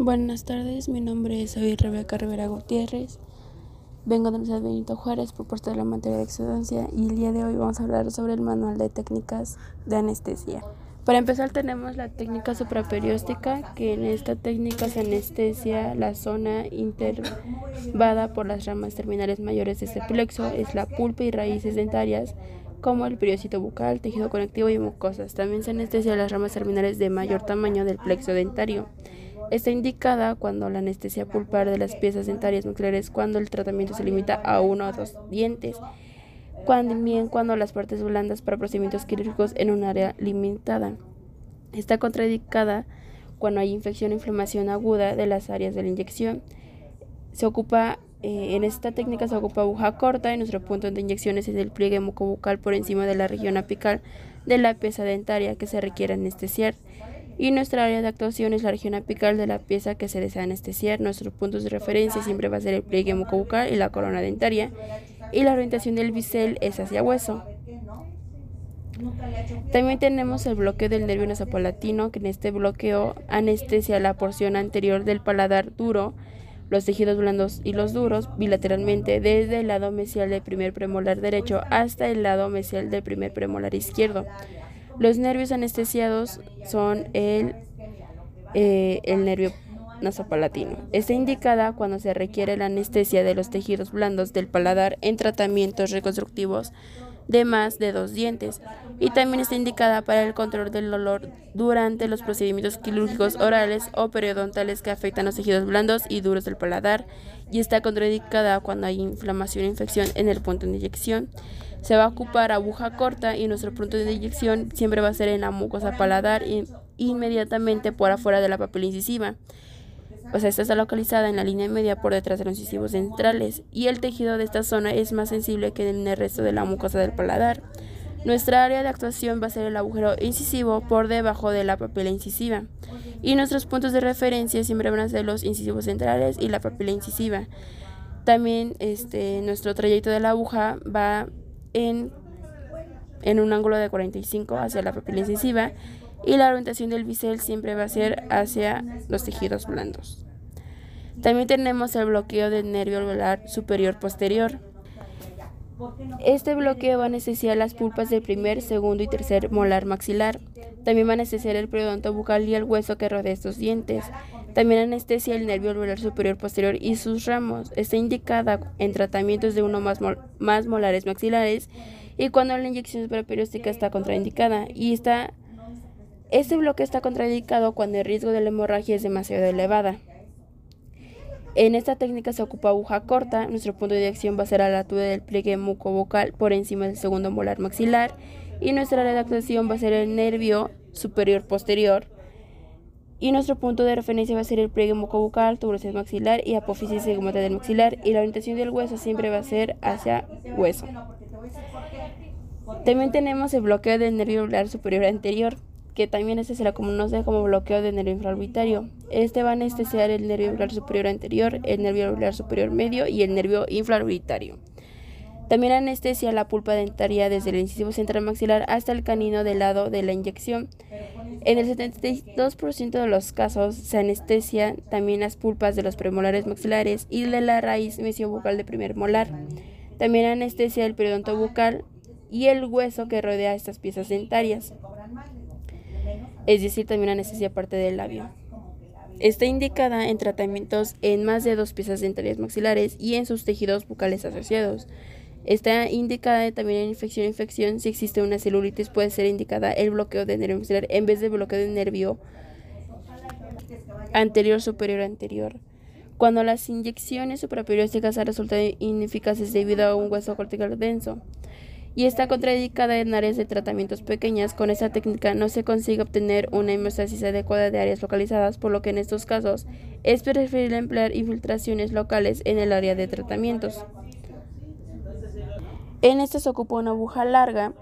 Buenas tardes, mi nombre es Rebeca Rivera Gutiérrez. Vengo de Universidad Benito Juárez, propuesta de la materia de excedencia y el día de hoy vamos a hablar sobre el manual de técnicas de anestesia. Para empezar tenemos la técnica supraperióstica, que en esta técnica se anestesia la zona intervada por las ramas terminales mayores de este plexo, es la pulpa y raíces dentarias, como el periósito bucal, tejido conectivo y mucosas. También se anestesia las ramas terminales de mayor tamaño del plexo dentario. Está indicada cuando la anestesia pulpar de las piezas dentarias nucleares cuando el tratamiento se limita a uno o dos dientes. También cuando las partes blandas para procedimientos quirúrgicos en un área limitada. Está contraindicada cuando hay infección o inflamación aguda de las áreas de la inyección. Se ocupa eh, en esta técnica se ocupa aguja corta y nuestro punto de inyección es el pliegue mucobucal por encima de la región apical de la pieza dentaria que se requiere anestesiar y nuestra área de actuación es la región apical de la pieza que se desea anestesiar. Nuestros puntos de referencia siempre va a ser el pliegue mucobucal y la corona dentaria y la orientación del bisel es hacia hueso. También tenemos el bloqueo del nervio nasopalatino, que en este bloqueo anestesia la porción anterior del paladar duro, los tejidos blandos y los duros bilateralmente desde el lado mesial del primer premolar derecho hasta el lado mesial del primer premolar izquierdo. Los nervios anestesiados son el, eh, el nervio nasopalatino. Está indicada cuando se requiere la anestesia de los tejidos blandos del paladar en tratamientos reconstructivos de más de dos dientes y también está indicada para el control del dolor durante los procedimientos quirúrgicos orales o periodontales que afectan los tejidos blandos y duros del paladar y está contraindicada cuando hay inflamación o infección en el punto de inyección. Se va a ocupar aguja corta y nuestro punto de inyección siempre va a ser en la mucosa paladar inmediatamente por afuera de la papila incisiva. O sea, esta está localizada en la línea media por detrás de los incisivos centrales y el tejido de esta zona es más sensible que en el resto de la mucosa del paladar. Nuestra área de actuación va a ser el agujero incisivo por debajo de la papila incisiva y nuestros puntos de referencia siempre van a ser los incisivos centrales y la papila incisiva. También este, nuestro trayecto de la aguja va en, en un ángulo de 45 hacia la papila incisiva y la orientación del bisel siempre va a ser hacia los tejidos blandos. También tenemos el bloqueo del nervio alveolar superior posterior. Este bloqueo va a anestesiar las pulpas del primer, segundo y tercer molar maxilar. También va a anestesiar el periodonto bucal y el hueso que rodea estos dientes. También anestesia el nervio alveolar superior posterior y sus ramos. Está indicada en tratamientos de uno más, molares maxilares y cuando la inyección perióstica está contraindicada y está este bloque está contraindicado cuando el riesgo de la hemorragia es demasiado elevada. En esta técnica se ocupa aguja corta, nuestro punto de acción va a ser a la altura del pliegue mucovocal por encima del segundo molar maxilar y nuestra área de actuación va a ser el nervio superior posterior y nuestro punto de referencia va a ser el pliegue mucobucal, tuberosidad maxilar y apófisis segmental del maxilar y la orientación del hueso siempre va a ser hacia hueso. También tenemos el bloqueo del nervio superior anterior que también este se la conoce como bloqueo del nervio infraorbitario. Este va a anestesiar el nervio alveolar superior anterior, el nervio alveolar superior medio y el nervio infraorbitario. También anestesia la pulpa dentaria desde el incisivo central maxilar hasta el canino del lado de la inyección. En el 72% de los casos se anestesia también las pulpas de los premolares maxilares y de la raíz mesiobucal de primer molar. También anestesia el periodonto bucal y el hueso que rodea estas piezas dentarias es decir, también anestesia parte del labio. Está indicada en tratamientos en más de dos piezas dentarias maxilares y en sus tejidos bucales asociados. Está indicada también en infección infección. Si existe una celulitis, puede ser indicada el bloqueo de nervio maxilar en vez de bloqueo de nervio anterior, superior, anterior. Cuando las inyecciones supraperiósticas han resultado ineficaces debido a un hueso cortical denso y está contraindicada en áreas de tratamientos pequeñas. Con esta técnica no se consigue obtener una hemostasis adecuada de áreas localizadas, por lo que en estos casos es preferible emplear infiltraciones locales en el área de tratamientos. En este se ocupa una aguja larga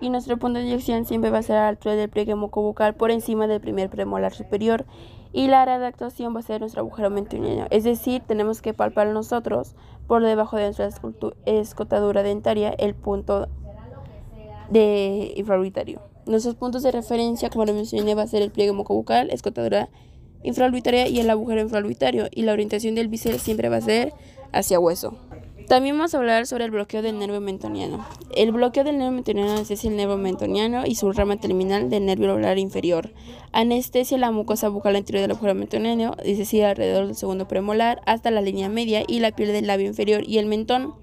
y nuestro punto de inyección siempre va a ser a la altura del pliegue mucobucal por encima del primer premolar superior y la área de actuación va a ser nuestro agujero mentuñano. Es decir, tenemos que palpar nosotros por debajo de nuestra escotadura dentaria el punto de infraorbitario. Nuestros puntos de referencia, como lo mencioné, va a ser el pliegue mucobucal, escotadura infraorbitaria y el agujero infraorbitario y la orientación del bíceps siempre va a ser hacia hueso. También vamos a hablar sobre el bloqueo del nervio mentoniano. El bloqueo del nervio mentoniano es el nervio mentoniano y su rama terminal del nervio ocular inferior. Anestesia la mucosa bucal anterior del agujero mentoniano, es decir, alrededor del segundo premolar hasta la línea media y la piel del labio inferior y el mentón.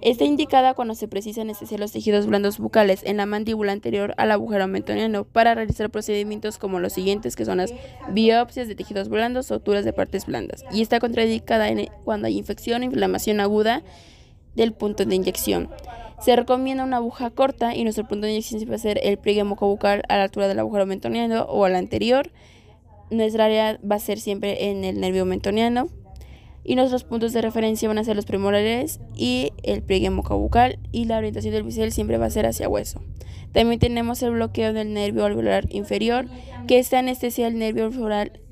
Está indicada cuando se precisa anestesiar los tejidos blandos bucales en la mandíbula anterior al agujero mentoniano para realizar procedimientos como los siguientes, que son las biopsias de tejidos blandos, suturas de partes blandas. Y está contraindicada cuando hay infección inflamación aguda del punto de inyección. Se recomienda una aguja corta y nuestro punto de inyección va a ser el pliegue bucal a la altura del agujero mentoniano o al anterior. Nuestra área va a ser siempre en el nervio mentoniano y nuestros puntos de referencia van a ser los premolares y el pliegue bucal y la orientación del bisel siempre va a ser hacia hueso. También tenemos el bloqueo del nervio alveolar inferior, que está anestesia el nervio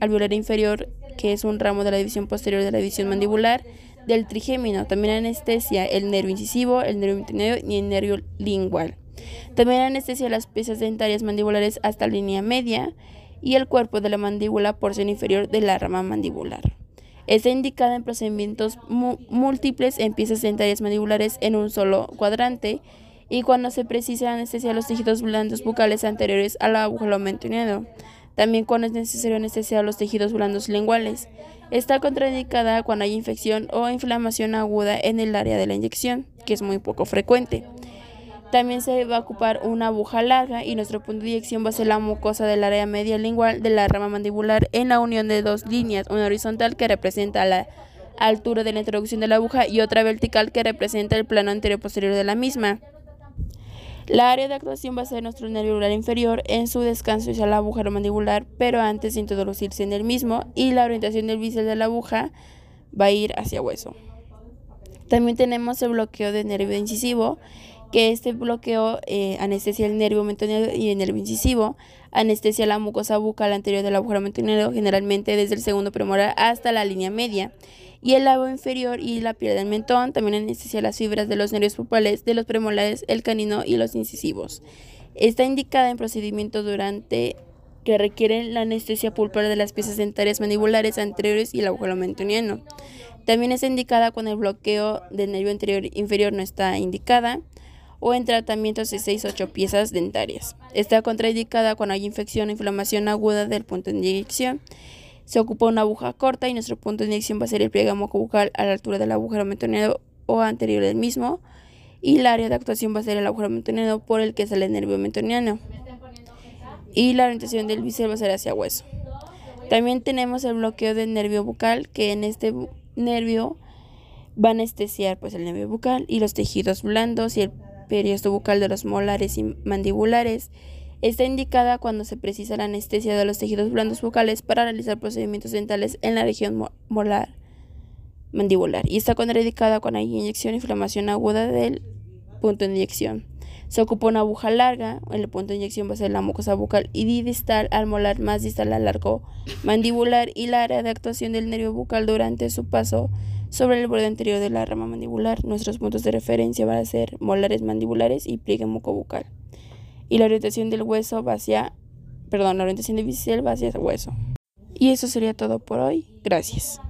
alveolar inferior, que es un ramo de la división posterior de la división mandibular del trigémino. También anestesia el nervio incisivo, el nervio intermedio y el nervio lingual. También anestesia las piezas dentarias mandibulares hasta la línea media y el cuerpo de la mandíbula, porción inferior de la rama mandibular. Está indicada en procedimientos múltiples en piezas dentarias mandibulares en un solo cuadrante y cuando se precisa anestesiar los tejidos blandos bucales anteriores al agujero mentoniano. También cuando es necesario anestesiar los tejidos blandos linguales. Está contraindicada cuando hay infección o inflamación aguda en el área de la inyección, que es muy poco frecuente. También se va a ocupar una aguja larga y nuestro punto de inyección va a ser la mucosa del área media lingual de la rama mandibular en la unión de dos líneas, una horizontal que representa la altura de la introducción de la aguja y otra vertical que representa el plano anterior posterior de la misma. La área de actuación va a ser nuestro nervio inferior en su descanso hacia el agujero mandibular, pero antes de introducirse en el mismo, y la orientación del bisel de la aguja va a ir hacia hueso. También tenemos el bloqueo del nervio incisivo, que este bloqueo eh, anestesia el nervio mentoniano y el nervio incisivo, anestesia la mucosa bucal anterior del agujero mentoniano, generalmente desde el segundo premolar hasta la línea media, y el labio inferior y la piel del mentón, también anestesia las fibras de los nervios pulpares, de los premolares, el canino y los incisivos. Está indicada en procedimientos durante que requieren la anestesia pulpar de las piezas dentarias mandibulares anteriores y el agujero mentoniano. También está indicada cuando el bloqueo del nervio anterior inferior no está indicada o en tratamientos de 6 8 piezas dentarias. Está contraindicada cuando hay infección o inflamación aguda del punto de inyección. Se ocupa una aguja corta y nuestro punto de inyección va a ser el pliegue bucal a la altura del agujero mentoniano o anterior del mismo. Y el área de actuación va a ser el agujero mentoniano por el que sale el nervio mentoniano. Y la orientación del bíceps va a ser hacia hueso. También tenemos el bloqueo del nervio bucal, que en este nervio va a anestesiar pues, el nervio bucal y los tejidos blandos y el periodo bucal de los molares y mandibulares. Está indicada cuando se precisa la anestesia de los tejidos blandos bucales para realizar procedimientos dentales en la región molar mandibular y está contraindicada cuando hay inyección inflamación aguda del punto de inyección. Se ocupa una aguja larga, el punto de inyección va a ser la mucosa bucal y distal al molar más distal al largo mandibular y la área de actuación del nervio bucal durante su paso sobre el borde anterior de la rama mandibular. Nuestros puntos de referencia van a ser molares mandibulares y pliegue mucobucal. Y la orientación del hueso va hacia, perdón, la orientación bíceps va hacia el hueso. Y eso sería todo por hoy. Gracias.